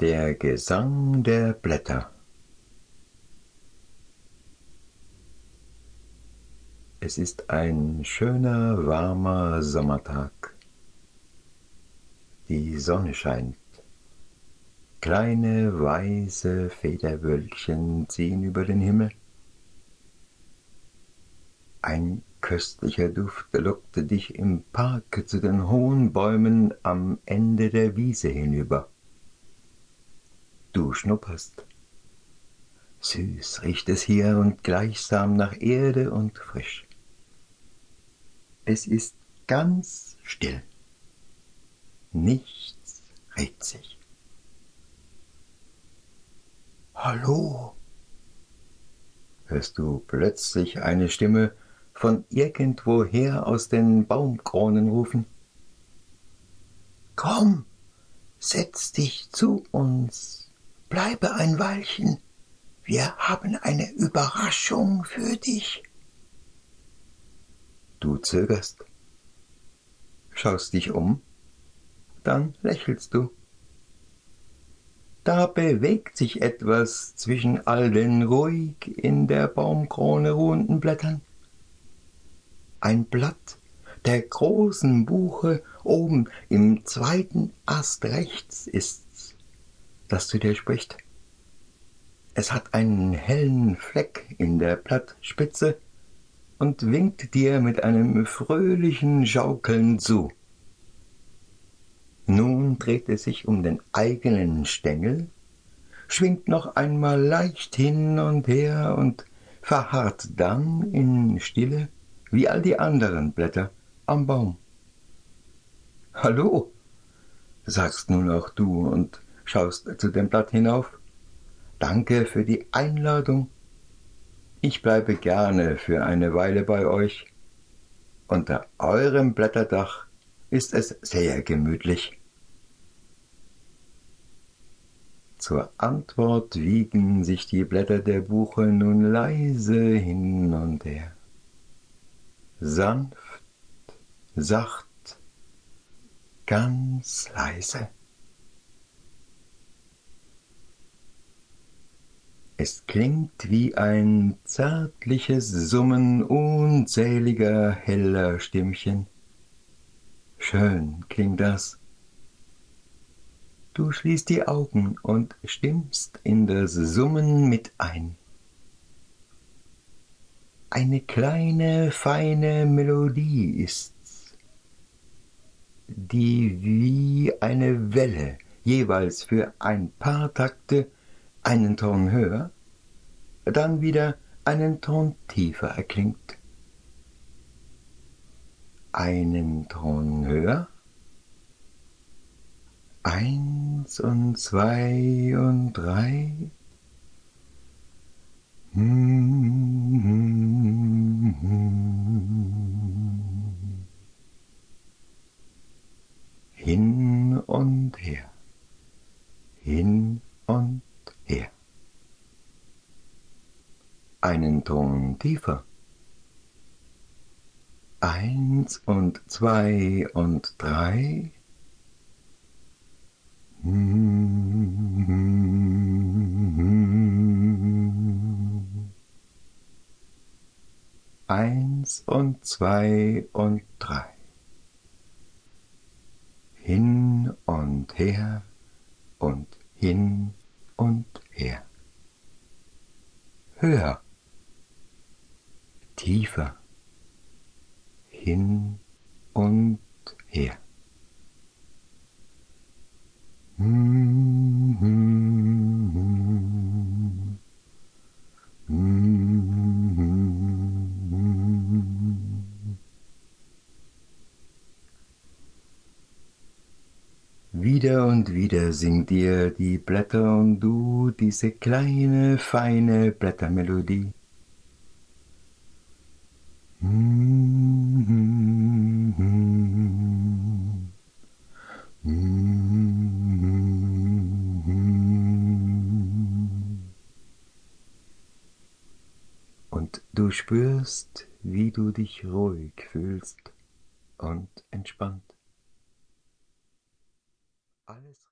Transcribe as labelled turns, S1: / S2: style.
S1: Der Gesang der Blätter Es ist ein schöner, warmer Sommertag. Die Sonne scheint. Kleine, weiße Federwölkchen ziehen über den Himmel. Ein köstlicher Duft lockte dich im Park zu den hohen Bäumen am Ende der Wiese hinüber. Du schnupperst. Süß riecht es hier und gleichsam nach Erde und frisch. Es ist ganz still. Nichts regt sich. Hallo? Hörst du plötzlich eine Stimme von irgendwoher aus den Baumkronen rufen? Komm, setz dich zu uns. Bleibe ein Weilchen, wir haben eine Überraschung für dich. Du zögerst, schaust dich um, dann lächelst du. Da bewegt sich etwas zwischen all den ruhig in der Baumkrone ruhenden Blättern. Ein Blatt der großen Buche oben im zweiten Ast rechts ist das zu dir spricht. Es hat einen hellen Fleck in der Blattspitze und winkt dir mit einem fröhlichen Schaukeln zu. Nun dreht es sich um den eigenen Stängel, schwingt noch einmal leicht hin und her und verharrt dann in Stille wie all die anderen Blätter am Baum. Hallo, sagst nun auch du und schaust zu dem Blatt hinauf. Danke für die Einladung. Ich bleibe gerne für eine Weile bei euch. Unter eurem Blätterdach ist es sehr gemütlich. Zur Antwort wiegen sich die Blätter der Buche nun leise hin und her. Sanft, sacht, ganz leise. Es klingt wie ein zärtliches Summen unzähliger heller Stimmchen. Schön klingt das. Du schließt die Augen und stimmst in das Summen mit ein. Eine kleine, feine Melodie ist's, die wie eine Welle jeweils für ein paar Takte einen Ton höher, dann wieder einen Ton tiefer erklingt. Einen Ton höher. Eins und zwei und drei. Hin und her, hin und her. Einen Ton tiefer. Eins und zwei und drei. Eins und zwei und drei. Hin und her und hin und her. Höher, tiefer, hin und her. Wieder und wieder singt dir die Blätter und du diese kleine, feine Blättermelodie. Und du spürst, wie du dich ruhig fühlst und entspannt. Alles